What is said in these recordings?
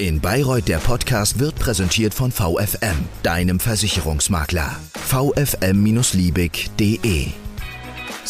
In Bayreuth der Podcast wird präsentiert von VFM, deinem Versicherungsmakler. vfm-liebig.de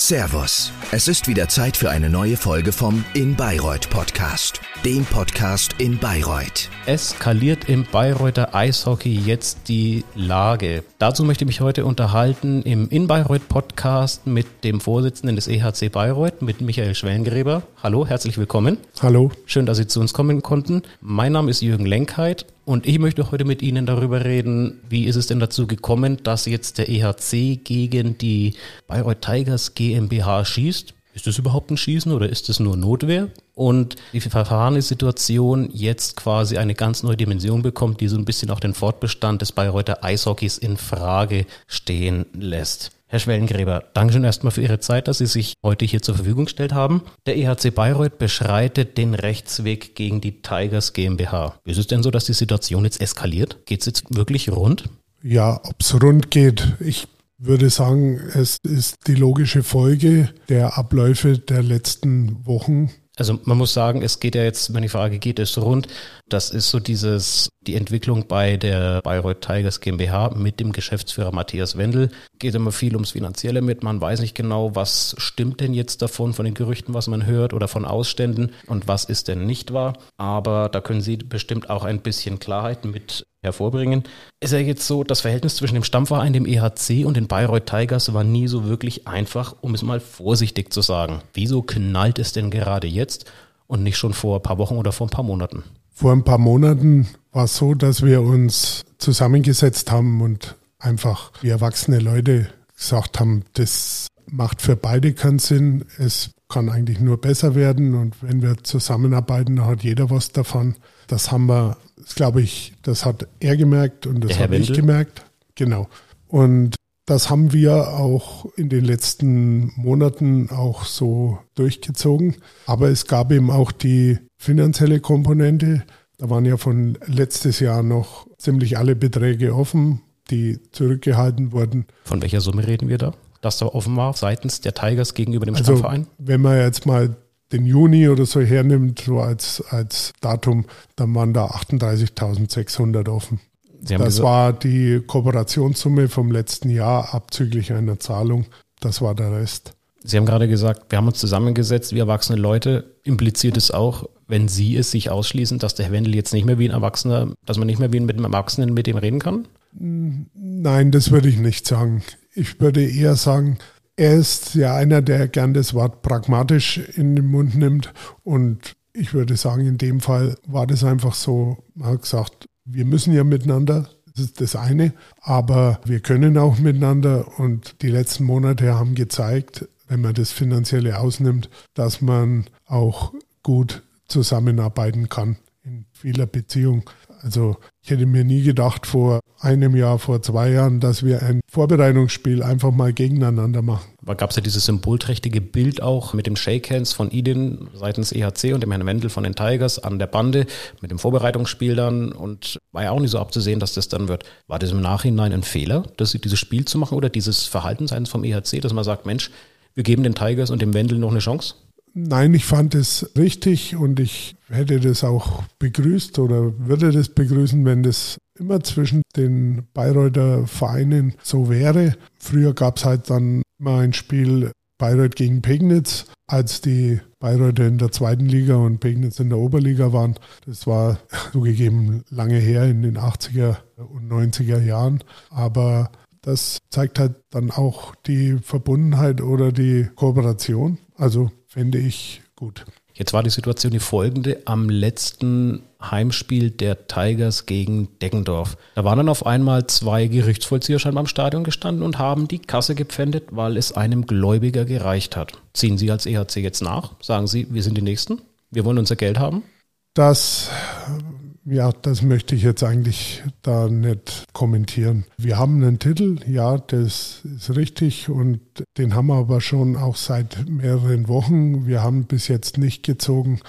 Servus, es ist wieder Zeit für eine neue Folge vom In Bayreuth Podcast, dem Podcast in Bayreuth. Eskaliert im Bayreuther Eishockey jetzt die Lage? Dazu möchte ich mich heute unterhalten im In Bayreuth Podcast mit dem Vorsitzenden des EHC Bayreuth, mit Michael Schwellengräber. Hallo, herzlich willkommen. Hallo. Schön, dass Sie zu uns kommen konnten. Mein Name ist Jürgen Lenkheit und ich möchte heute mit Ihnen darüber reden, wie ist es denn dazu gekommen, dass jetzt der EHC gegen die Bayreuth Tigers GmbH schießt? Ist das überhaupt ein Schießen oder ist das nur Notwehr? Und die verfahrene Situation jetzt quasi eine ganz neue Dimension bekommt, die so ein bisschen auch den Fortbestand des Bayreuther Eishockeys in Frage stehen lässt. Herr Schwellengräber, Dankeschön erstmal für Ihre Zeit, dass Sie sich heute hier zur Verfügung gestellt haben. Der EHC Bayreuth beschreitet den Rechtsweg gegen die Tigers GmbH. Ist es denn so, dass die Situation jetzt eskaliert? Geht es jetzt wirklich rund? Ja, ob es rund geht, ich würde sagen, es ist die logische Folge der Abläufe der letzten Wochen. Also man muss sagen, es geht ja jetzt, wenn die Frage geht, es rund. Das ist so dieses, die Entwicklung bei der Bayreuth Tigers GmbH mit dem Geschäftsführer Matthias Wendel. Geht immer viel ums Finanzielle mit. Man weiß nicht genau, was stimmt denn jetzt davon, von den Gerüchten, was man hört oder von Ausständen und was ist denn nicht wahr. Aber da können Sie bestimmt auch ein bisschen Klarheit mit hervorbringen. Ist ja jetzt so, das Verhältnis zwischen dem Stammverein, dem EHC und den Bayreuth Tigers war nie so wirklich einfach, um es mal vorsichtig zu sagen. Wieso knallt es denn gerade jetzt und nicht schon vor ein paar Wochen oder vor ein paar Monaten? Vor ein paar Monaten war es so, dass wir uns zusammengesetzt haben und einfach wie erwachsene Leute gesagt haben, das macht für beide keinen Sinn. Es kann eigentlich nur besser werden und wenn wir zusammenarbeiten, dann hat jeder was davon. Das haben wir, das glaube ich, das hat er gemerkt und das habe ich gemerkt. Genau. Und das haben wir auch in den letzten Monaten auch so durchgezogen. Aber es gab eben auch die finanzielle Komponente. Da waren ja von letztes Jahr noch ziemlich alle Beträge offen, die zurückgehalten wurden. Von welcher Summe reden wir da? Dass da offen war seitens der Tigers gegenüber dem also, Stammverein? Wenn man jetzt mal den Juni oder so hernimmt, so als, als Datum, dann waren da 38.600 offen. das war die Kooperationssumme vom letzten Jahr abzüglich einer Zahlung. Das war der Rest. Sie haben gerade gesagt, wir haben uns zusammengesetzt, wie erwachsene Leute. Impliziert es auch, wenn Sie es sich ausschließen, dass der Herr Wendel jetzt nicht mehr wie ein Erwachsener, dass man nicht mehr wie mit einem Erwachsenen mit dem reden kann? Nein, das würde ich nicht sagen. Ich würde eher sagen, er ist ja einer, der gern das Wort pragmatisch in den Mund nimmt. Und ich würde sagen, in dem Fall war das einfach so, man hat gesagt, wir müssen ja miteinander, das ist das eine, aber wir können auch miteinander. Und die letzten Monate haben gezeigt, wenn man das Finanzielle ausnimmt, dass man auch gut zusammenarbeiten kann in vieler Beziehung. Also ich hätte mir nie gedacht vor einem Jahr, vor zwei Jahren, dass wir ein Vorbereitungsspiel einfach mal gegeneinander machen. Aber gab es ja dieses symbolträchtige Bild auch mit dem Shakehands von Idin seitens EHC und dem Herrn Wendel von den Tigers an der Bande mit dem Vorbereitungsspiel dann und war ja auch nicht so abzusehen, dass das dann wird. War das im Nachhinein ein Fehler, das, dieses Spiel zu machen oder dieses Verhalten seitens vom EHC, dass man sagt, Mensch, wir geben den Tigers und dem Wendel noch eine Chance? Nein, ich fand es richtig und ich hätte das auch begrüßt oder würde das begrüßen, wenn das immer zwischen den Bayreuther Vereinen so wäre. Früher gab es halt dann mal ein Spiel Bayreuth gegen Pegnitz, als die Bayreuther in der zweiten Liga und Pegnitz in der Oberliga waren. Das war zugegeben lange her in den 80er und 90er Jahren. Aber das zeigt halt dann auch die Verbundenheit oder die Kooperation. Also fände ich gut. Jetzt war die Situation die folgende am letzten Heimspiel der Tigers gegen Deggendorf. Da waren dann auf einmal zwei Gerichtsvollzieher schon beim Stadion gestanden und haben die Kasse gepfändet, weil es einem Gläubiger gereicht hat. Ziehen Sie als EHC jetzt nach? Sagen Sie, wir sind die Nächsten? Wir wollen unser Geld haben? Das ja, das möchte ich jetzt eigentlich da nicht kommentieren. Wir haben einen Titel, ja, das ist richtig und den haben wir aber schon auch seit mehreren Wochen. Wir haben bis jetzt nicht gezogen,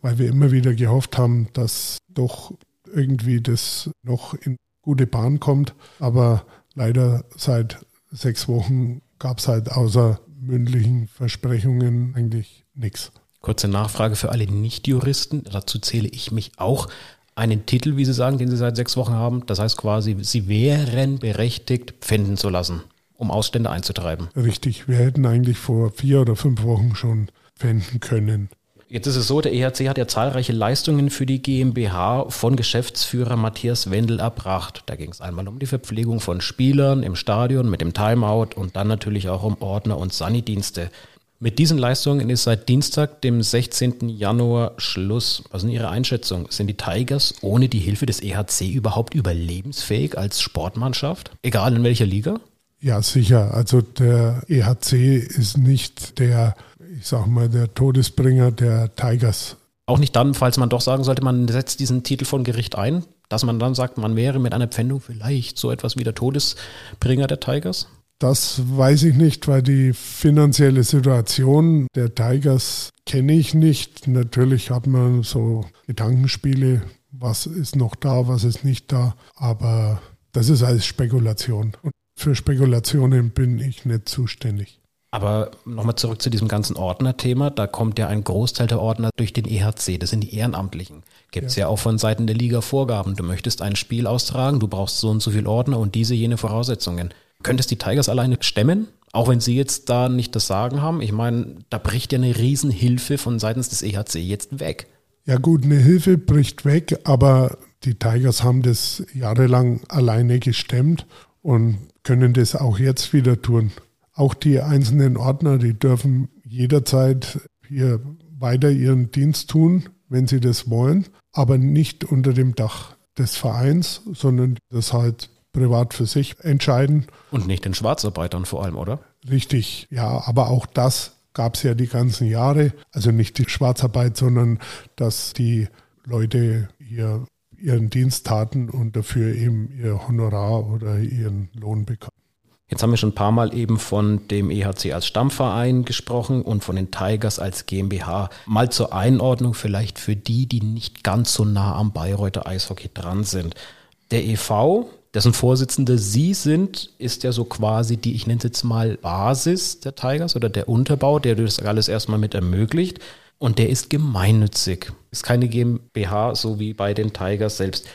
weil wir immer wieder gehofft haben, dass doch irgendwie das noch in gute Bahn kommt. Aber leider seit sechs Wochen gab es halt außer mündlichen Versprechungen eigentlich nichts. Kurze Nachfrage für alle Nichtjuristen, dazu zähle ich mich auch. Einen Titel, wie Sie sagen, den Sie seit sechs Wochen haben. Das heißt quasi, Sie wären berechtigt, pfänden zu lassen, um Ausstände einzutreiben. Richtig, wir hätten eigentlich vor vier oder fünf Wochen schon pfänden können. Jetzt ist es so, der EHC hat ja zahlreiche Leistungen für die GmbH von Geschäftsführer Matthias Wendel erbracht. Da ging es einmal um die Verpflegung von Spielern im Stadion mit dem Timeout und dann natürlich auch um Ordner und Sanidienste. Mit diesen Leistungen ist seit Dienstag, dem 16. Januar, Schluss. Was ist Ihre Einschätzung? Sind die Tigers ohne die Hilfe des EHC überhaupt überlebensfähig als Sportmannschaft? Egal in welcher Liga? Ja, sicher. Also der EHC ist nicht der ich sag mal, der Todesbringer der Tigers. Auch nicht dann, falls man doch sagen sollte, man setzt diesen Titel von Gericht ein, dass man dann sagt, man wäre mit einer Pfändung vielleicht so etwas wie der Todesbringer der Tigers? Das weiß ich nicht, weil die finanzielle Situation der Tigers kenne ich nicht. Natürlich hat man so Gedankenspiele, was ist noch da, was ist nicht da, aber das ist alles Spekulation. Und für Spekulationen bin ich nicht zuständig. Aber nochmal zurück zu diesem ganzen Ordner-Thema. Da kommt ja ein Großteil der Ordner durch den EHC. Das sind die Ehrenamtlichen. Gibt es ja. ja. auch von Seiten der Liga Vorgaben. Du möchtest ein Spiel austragen, du brauchst so und so viel Ordner und diese, jene Voraussetzungen. Könntest die Tigers alleine stemmen? Auch wenn sie jetzt da nicht das Sagen haben. Ich meine, da bricht ja eine Riesenhilfe von seitens des EHC jetzt weg. Ja gut, eine Hilfe bricht weg, aber die Tigers haben das jahrelang alleine gestemmt und können das auch jetzt wieder tun. Auch die einzelnen Ordner, die dürfen jederzeit hier weiter ihren Dienst tun, wenn sie das wollen, aber nicht unter dem Dach des Vereins, sondern das halt privat für sich entscheiden. Und nicht den Schwarzarbeitern vor allem, oder? Richtig, ja, aber auch das gab es ja die ganzen Jahre. Also nicht die Schwarzarbeit, sondern dass die Leute hier ihren Dienst taten und dafür eben ihr Honorar oder ihren Lohn bekamen. Jetzt haben wir schon ein paar Mal eben von dem EHC als Stammverein gesprochen und von den Tigers als GmbH. Mal zur Einordnung vielleicht für die, die nicht ganz so nah am Bayreuther Eishockey dran sind. Der EV, dessen Vorsitzende Sie sind, ist ja so quasi die, ich nenne es jetzt mal Basis der Tigers oder der Unterbau, der das alles erstmal mit ermöglicht. Und der ist gemeinnützig. Ist keine GmbH, so wie bei den Tigers selbst.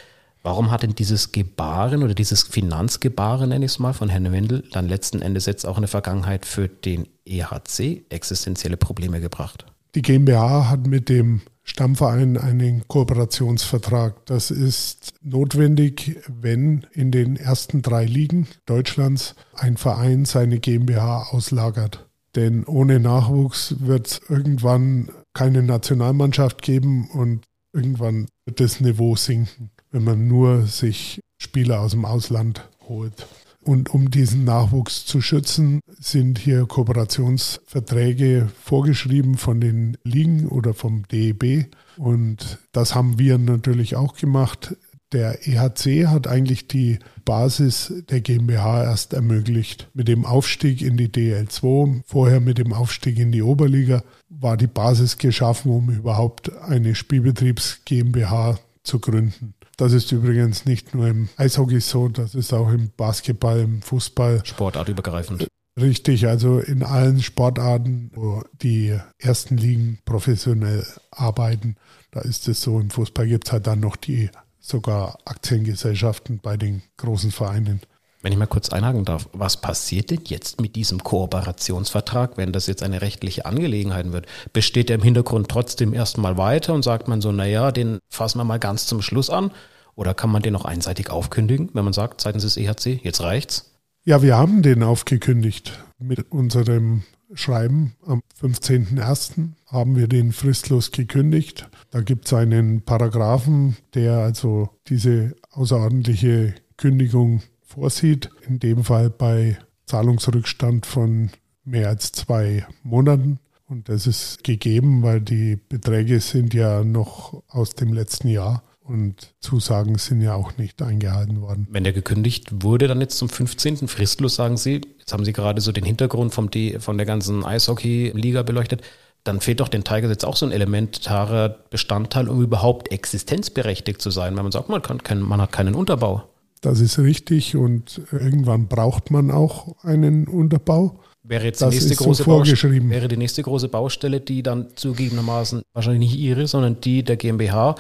Warum hat denn dieses Gebaren oder dieses Finanzgebaren, nenne ich es mal, von Herrn Wendel dann letzten Endes jetzt auch in der Vergangenheit für den EHC existenzielle Probleme gebracht? Die GmbH hat mit dem Stammverein einen Kooperationsvertrag. Das ist notwendig, wenn in den ersten drei Ligen Deutschlands ein Verein seine GmbH auslagert. Denn ohne Nachwuchs wird es irgendwann keine Nationalmannschaft geben und irgendwann wird das Niveau sinken wenn man nur sich Spieler aus dem Ausland holt. Und um diesen Nachwuchs zu schützen, sind hier Kooperationsverträge vorgeschrieben von den Ligen oder vom DEB. Und das haben wir natürlich auch gemacht. Der EHC hat eigentlich die Basis der GmbH erst ermöglicht. Mit dem Aufstieg in die DL2, vorher mit dem Aufstieg in die Oberliga, war die Basis geschaffen, um überhaupt eine Spielbetriebs GmbH zu gründen. Das ist übrigens nicht nur im Eishockey so, das ist auch im Basketball, im Fußball. Sportartübergreifend. Richtig, also in allen Sportarten, wo die ersten Ligen professionell arbeiten, da ist es so. Im Fußball gibt es halt dann noch die sogar Aktiengesellschaften bei den großen Vereinen. Wenn ich mal kurz einhaken darf, was passiert denn jetzt mit diesem Kooperationsvertrag, wenn das jetzt eine rechtliche Angelegenheit wird? Besteht der im Hintergrund trotzdem erstmal weiter und sagt man so, naja, den fassen wir mal ganz zum Schluss an? Oder kann man den auch einseitig aufkündigen, wenn man sagt, seitens des EHC, jetzt reicht's? Ja, wir haben den aufgekündigt. Mit unserem Schreiben am 15.01. haben wir den fristlos gekündigt. Da gibt es einen Paragraphen, der also diese außerordentliche Kündigung vorsieht. In dem Fall bei Zahlungsrückstand von mehr als zwei Monaten. Und das ist gegeben, weil die Beträge sind ja noch aus dem letzten Jahr und Zusagen sind ja auch nicht eingehalten worden. Wenn der gekündigt wurde, dann jetzt zum 15. fristlos, sagen Sie, jetzt haben Sie gerade so den Hintergrund vom D, von der ganzen Eishockey-Liga beleuchtet, dann fehlt doch den Tigers jetzt auch so ein elementarer Bestandteil, um überhaupt existenzberechtigt zu sein, wenn man sagt, man, kann, man hat keinen Unterbau. Das ist richtig und irgendwann braucht man auch einen Unterbau. Wäre jetzt die nächste, große so Baustelle, wäre die nächste große Baustelle, die dann zugegebenermaßen wahrscheinlich nicht ihre, sondern die der GmbH,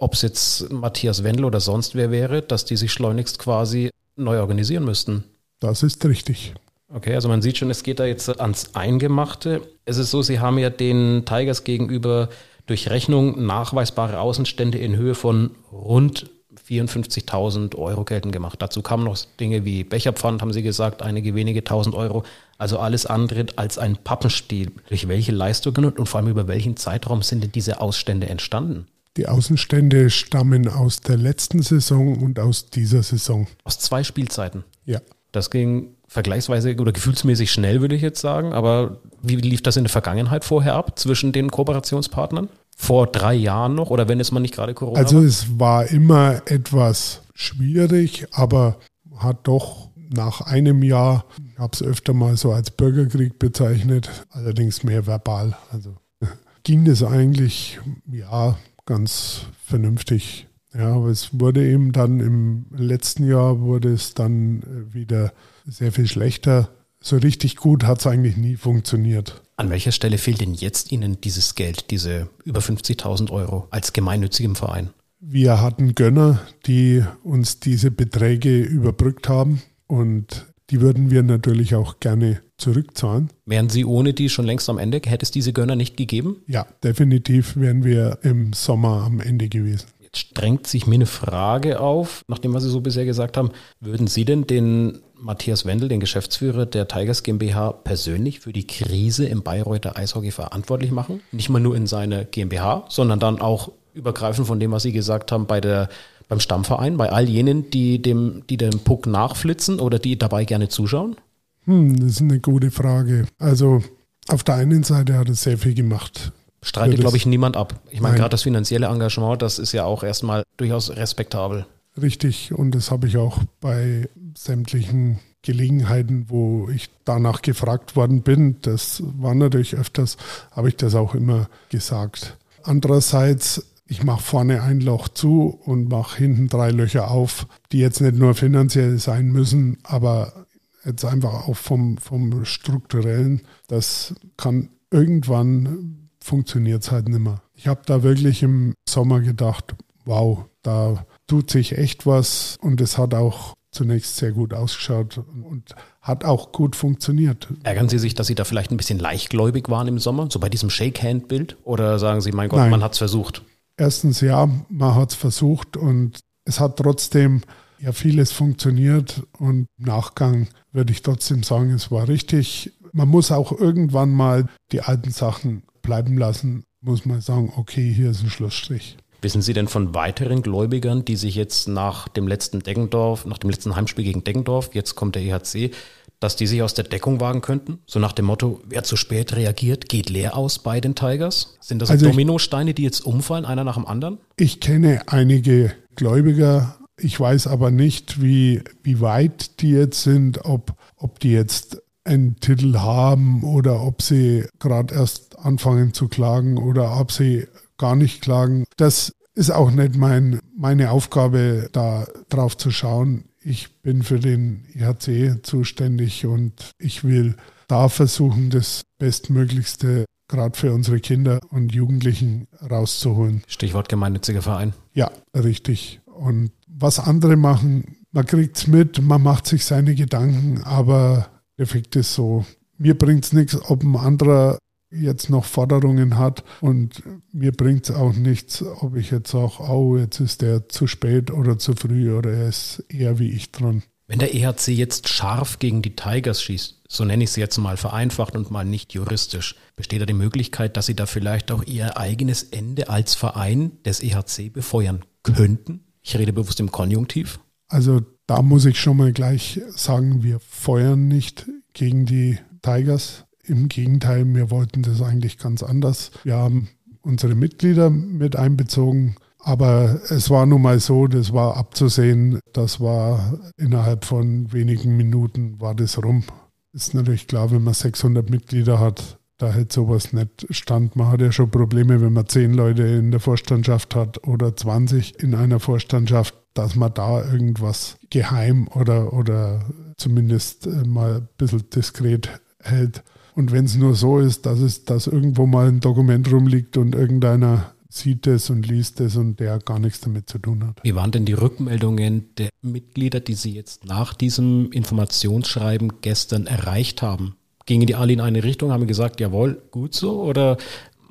ob es jetzt Matthias Wendel oder sonst wer wäre, dass die sich schleunigst quasi neu organisieren müssten. Das ist richtig. Okay, also man sieht schon, es geht da jetzt ans Eingemachte. Es ist so, Sie haben ja den Tigers gegenüber durch Rechnung nachweisbare Außenstände in Höhe von rund 54.000 Euro geltend gemacht. Dazu kamen noch Dinge wie Becherpfand, haben Sie gesagt, einige wenige tausend Euro. Also alles andere als ein Pappenstiel. Durch welche Leistungen und vor allem über welchen Zeitraum sind denn diese Ausstände entstanden? Die Außenstände stammen aus der letzten Saison und aus dieser Saison. Aus zwei Spielzeiten. Ja. Das ging vergleichsweise oder gefühlsmäßig schnell, würde ich jetzt sagen. Aber wie lief das in der Vergangenheit vorher ab zwischen den Kooperationspartnern? Vor drei Jahren noch oder wenn es mal nicht gerade Corona Also war? es war immer etwas schwierig, aber hat doch nach einem Jahr, ich habe es öfter mal so als Bürgerkrieg bezeichnet, allerdings mehr verbal. Also ging das eigentlich ja ganz vernünftig. Ja, aber es wurde eben dann im letzten Jahr wurde es dann äh, wieder sehr viel schlechter. So richtig gut hat es eigentlich nie funktioniert. An welcher Stelle fehlt denn jetzt Ihnen dieses Geld, diese über 50.000 Euro als gemeinnützigem Verein? Wir hatten Gönner, die uns diese Beträge überbrückt haben und die würden wir natürlich auch gerne zurückzahlen. Wären Sie ohne die schon längst am Ende? Hätte es diese Gönner nicht gegeben? Ja, definitiv wären wir im Sommer am Ende gewesen. Jetzt drängt sich mir eine Frage auf, nachdem was Sie so bisher gesagt haben. Würden Sie denn den Matthias Wendel, den Geschäftsführer der Tigers GmbH, persönlich für die Krise im Bayreuther Eishockey verantwortlich machen? Nicht mal nur in seiner GmbH, sondern dann auch übergreifend von dem, was Sie gesagt haben, bei der, beim Stammverein, bei all jenen, die dem, die dem Puck nachflitzen oder die dabei gerne zuschauen? Hm, das ist eine gute Frage. Also auf der einen Seite hat er sehr viel gemacht. Streitet, Ja, glaube ich, niemand ab. Ich meine, gerade das finanzielle Engagement, das ist ja auch erstmal durchaus respektabel. Richtig, und das habe ich auch bei sämtlichen Gelegenheiten, wo ich danach gefragt worden bin, das war natürlich öfters, habe ich das auch immer gesagt. Andererseits, ich mache vorne ein Loch zu und mache hinten drei Löcher auf, die jetzt nicht nur finanziell sein müssen, aber jetzt einfach auch vom, vom strukturellen, das kann irgendwann funktioniert es halt nicht mehr. Ich habe da wirklich im Sommer gedacht, wow, da tut sich echt was und es hat auch zunächst sehr gut ausgeschaut und hat auch gut funktioniert. Ärgern Sie sich, dass Sie da vielleicht ein bisschen leichtgläubig waren im Sommer, so bei diesem Shake-Hand-Bild? Oder sagen Sie, mein Gott, Nein. man hat es versucht? Erstens ja, man hat es versucht und es hat trotzdem ja vieles funktioniert und im Nachgang würde ich trotzdem sagen, es war richtig. Man muss auch irgendwann mal die alten Sachen bleiben lassen, muss man sagen, okay, hier ist ein Schlussstrich. Wissen Sie denn von weiteren Gläubigern, die sich jetzt nach dem letzten Deggendorf, nach dem letzten Heimspiel gegen Deggendorf, jetzt kommt der EHC, dass die sich aus der Deckung wagen könnten? So nach dem Motto, wer zu spät reagiert, geht leer aus bei den Tigers? Sind das Also Dominosteine, die jetzt umfallen, einer nach dem anderen? Ich kenne einige Gläubiger, ich weiß aber nicht, wie, wie weit die jetzt sind, ob, ob die jetzt einen Titel haben oder ob sie gerade erst anfangen zu klagen oder ob sie gar nicht klagen. Das ist auch nicht mein, meine Aufgabe, da drauf zu schauen. Ich bin für den IHC zuständig und ich will da versuchen, das Bestmöglichste gerade für unsere Kinder und Jugendlichen rauszuholen. Stichwort gemeinnütziger Verein. Ja, richtig. Und was andere machen, man kriegt's mit, man macht sich seine Gedanken, aber der Effekt ist so, mir bringt's nichts, ob ein anderer jetzt noch Forderungen hat und mir bringt's auch nichts, ob ich jetzt sage, oh, jetzt ist der zu spät oder zu früh oder er ist eher wie ich dran. Wenn der EHC jetzt scharf gegen die Tigers schießt, so nenne ich sie jetzt mal vereinfacht und mal nicht juristisch, besteht da die Möglichkeit, dass sie da vielleicht auch ihr eigenes Ende als Verein des EHC befeuern könnten? Ich rede bewusst im Konjunktiv. Also da muss ich schon mal gleich sagen, wir feuern nicht gegen die Tigers. Im Gegenteil, wir wollten das eigentlich ganz anders. Wir haben unsere Mitglieder mit einbezogen, aber es war nun mal so, das war abzusehen, das war innerhalb von wenigen Minuten war das rum. Ist natürlich klar, wenn man 600 Mitglieder hat, da hätte sowas nicht stand. Man hat ja schon Probleme, wenn man 10 Leute in der Vorstandschaft hat oder 20 in einer Vorstandschaft, dass man da irgendwas geheim oder, oder zumindest äh, mal ein bisschen diskret hält. Und wenn es nur so ist, dass es, dass irgendwo mal ein Dokument rumliegt und irgendeiner sieht es und liest es und der gar nichts damit zu tun hat. Wie waren denn die Rückmeldungen der Mitglieder, die Sie jetzt nach diesem Informationsschreiben gestern erreicht haben? Gingen die alle in eine Richtung, haben gesagt, jawohl, gut so? Oder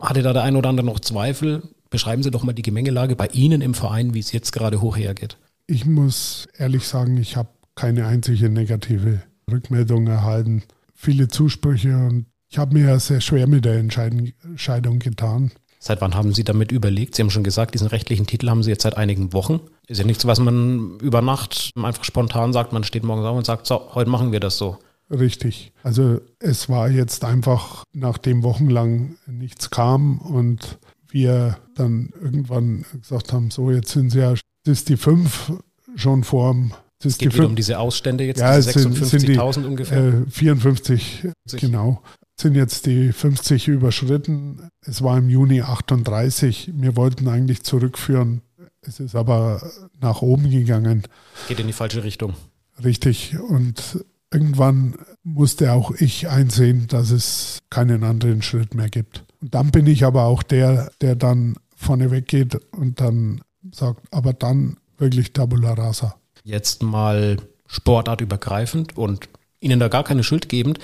hatte da der ein oder andere noch Zweifel? Beschreiben Sie doch mal die Gemengelage bei Ihnen im Verein, wie es jetzt gerade hoch hergeht. Ich muss ehrlich sagen, ich habe keine einzige negative Rückmeldung erhalten. Viele Zusprüche und ich habe mir ja sehr schwer mit der Entscheidung getan. Seit wann haben Sie damit überlegt? Sie haben schon gesagt, diesen rechtlichen Titel haben Sie jetzt seit einigen Wochen. Ist ja nichts, was man über Nacht einfach spontan sagt. Man steht morgens auf und sagt, so, heute machen wir das so. Richtig. Also es war jetzt einfach, nachdem wochenlang nichts kam und wir dann irgendwann gesagt haben, so jetzt sind sie ja, das ist die fünf schon vorm es geht wieder um diese Ausstände jetzt, ja, diese 56.000 ungefähr. Äh, 54, 50. genau. Sind jetzt die 50 überschritten. Es war im Juni 38. Wir wollten eigentlich zurückführen. Es ist aber nach oben gegangen. Geht in die falsche Richtung. Richtig. Und irgendwann musste auch ich einsehen, dass es keinen anderen Schritt mehr gibt. Und dann bin ich aber auch der, der dann vorne weggeht und dann sagt, aber dann wirklich Tabula Rasa. Jetzt mal sportartübergreifend und Ihnen da gar keine Schuld gebend,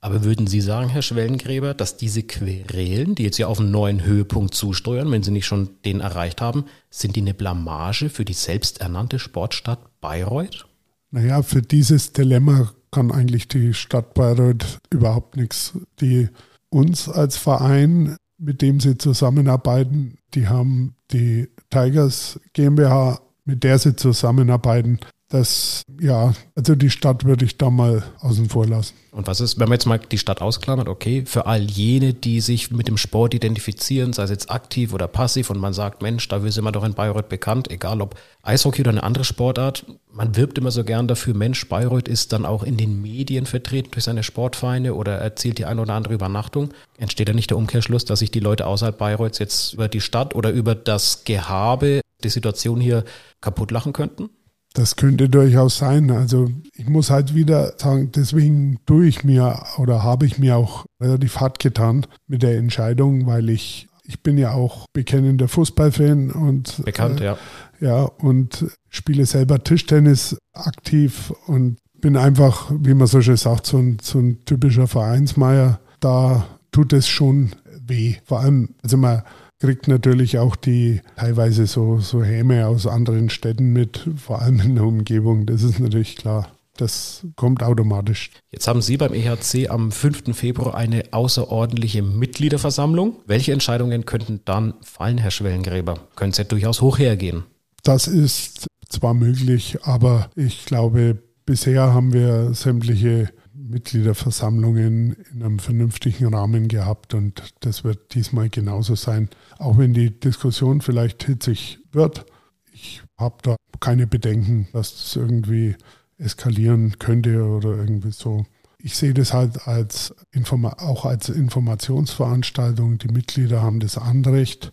aber würden Sie sagen, Herr Schwellengräber, dass diese Querelen, die jetzt ja auf einen neuen Höhepunkt zusteuern, wenn sie nicht schon den erreicht haben, sind die eine Blamage für die selbsternannte Sportstadt Bayreuth? Naja, für dieses Dilemma kann eigentlich die Stadt Bayreuth überhaupt nichts. Die uns als Verein, mit dem sie zusammenarbeiten, die haben die Tigers GmbH, mit der sie zusammenarbeiten, das, ja, also die Stadt würde ich da mal außen vor lassen. Und was ist, wenn man jetzt mal die Stadt ausklammert, okay, für all jene, die sich mit dem Sport identifizieren, sei es jetzt aktiv oder passiv und man sagt, Mensch, da sind wir doch in Bayreuth bekannt, egal ob Eishockey oder eine andere Sportart, man wirbt immer so gern dafür, Mensch, Bayreuth ist dann auch in den Medien vertreten durch seine Sportvereine oder erzielt die eine oder andere Übernachtung. Entsteht da nicht der Umkehrschluss, dass sich die Leute außerhalb Bayreuths jetzt über die Stadt oder über das Gehabe, die Situation hier kaputt lachen könnten? Das könnte durchaus sein. Also ich muss halt wieder sagen, deswegen tue ich mir oder habe ich mir auch relativ hart getan mit der Entscheidung, weil ich, ich bin ja auch bekennender Fußballfan und bekannt, äh, ja. Ja, und spiele selber Tischtennis aktiv und bin einfach, wie man so schön sagt, so ein, so ein typischer Vereinsmeier. Da tut es schon weh. Vor allem, also man kriegt natürlich auch die teilweise so, so Häme aus anderen Städten mit, vor allem in der Umgebung. Das ist natürlich klar. Das kommt automatisch. Jetzt haben Sie beim EHC am 5. Februar eine außerordentliche Mitgliederversammlung. Welche Entscheidungen könnten dann fallen, Herr Schwellengräber? Können Sie ja durchaus hoch hergehen? Das ist zwar möglich, aber ich glaube, bisher haben wir sämtliche Mitgliederversammlungen in einem vernünftigen Rahmen gehabt und das wird diesmal genauso sein. Auch wenn die Diskussion vielleicht hitzig wird, ich habe da keine Bedenken, dass das irgendwie eskalieren könnte oder irgendwie so. Ich sehe das halt als Informa auch als Informationsveranstaltung. Die Mitglieder haben das Anrecht,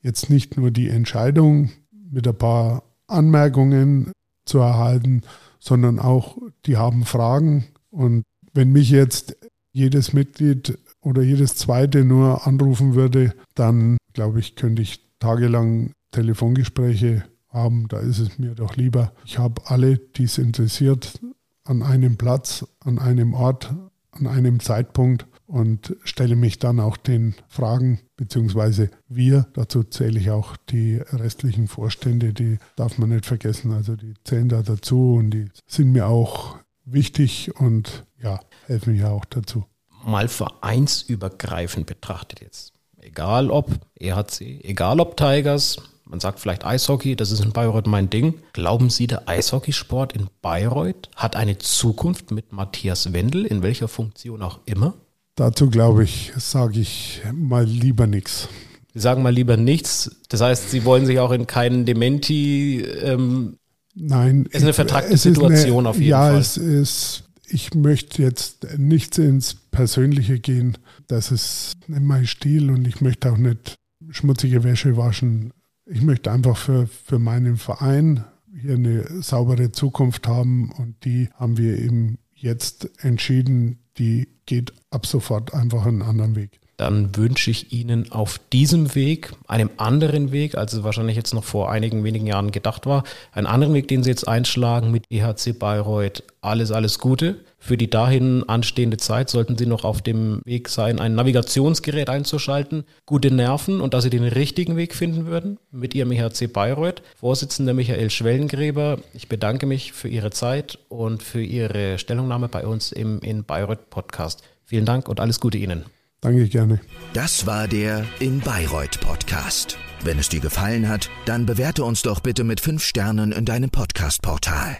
jetzt nicht nur die Entscheidung mit ein paar Anmerkungen zu erhalten, sondern auch, die haben Fragen und wenn mich jetzt jedes Mitglied oder jedes zweite nur anrufen würde, dann glaube ich, könnte ich tagelang Telefongespräche haben. Da ist es mir doch lieber. Ich habe alle, die es interessiert, an einem Platz, an einem Ort, an einem Zeitpunkt und stelle mich dann auch den Fragen, beziehungsweise wir, dazu zähle ich auch die restlichen Vorstände, die darf man nicht vergessen, also die zählen da dazu und die sind mir auch wichtig und ja, helfen ja auch dazu. Mal vereinsübergreifend betrachtet jetzt. Egal ob EHC, egal ob Tigers, man sagt vielleicht Eishockey, das ist in Bayreuth mein Ding. Glauben Sie, der Eishockeysport in Bayreuth hat eine Zukunft mit Matthias Wendel, in welcher Funktion auch immer? Dazu glaube ich, sage ich mal lieber nichts. Sie sagen mal lieber nichts. Das heißt, Sie wollen sich auch in keinen Dementi. Ähm, Nein. Ist eine vertragte Situation eine, auf jeden ja, Fall. Ja, es ist ich möchte jetzt nicht ins Persönliche gehen. Das ist nicht mein Stil und ich möchte auch nicht schmutzige Wäsche waschen. Ich möchte einfach für, für meinen Verein hier eine saubere Zukunft haben und die haben wir eben jetzt entschieden, die geht ab sofort einfach einen anderen Weg. Dann wünsche ich Ihnen auf diesem Weg, einem anderen Weg, als es wahrscheinlich jetzt noch vor einigen wenigen Jahren gedacht war, einen anderen Weg, den Sie jetzt einschlagen mit EHC Bayreuth, alles, alles Gute. Für die dahin anstehende Zeit sollten Sie noch auf dem Weg sein, ein Navigationsgerät einzuschalten, gute Nerven und dass Sie den richtigen Weg finden würden mit Ihrem EHC Bayreuth. Vorsitzender Michael Schwellengräber, ich bedanke mich für Ihre Zeit und für Ihre Stellungnahme bei uns im In Bayreuth Podcast. Vielen Dank und alles Gute Ihnen. Danke gerne. Das war der In Bayreuth Podcast. Wenn es dir gefallen hat, dann bewerte uns doch bitte mit fünf Sternen in deinem Podcast-Portal.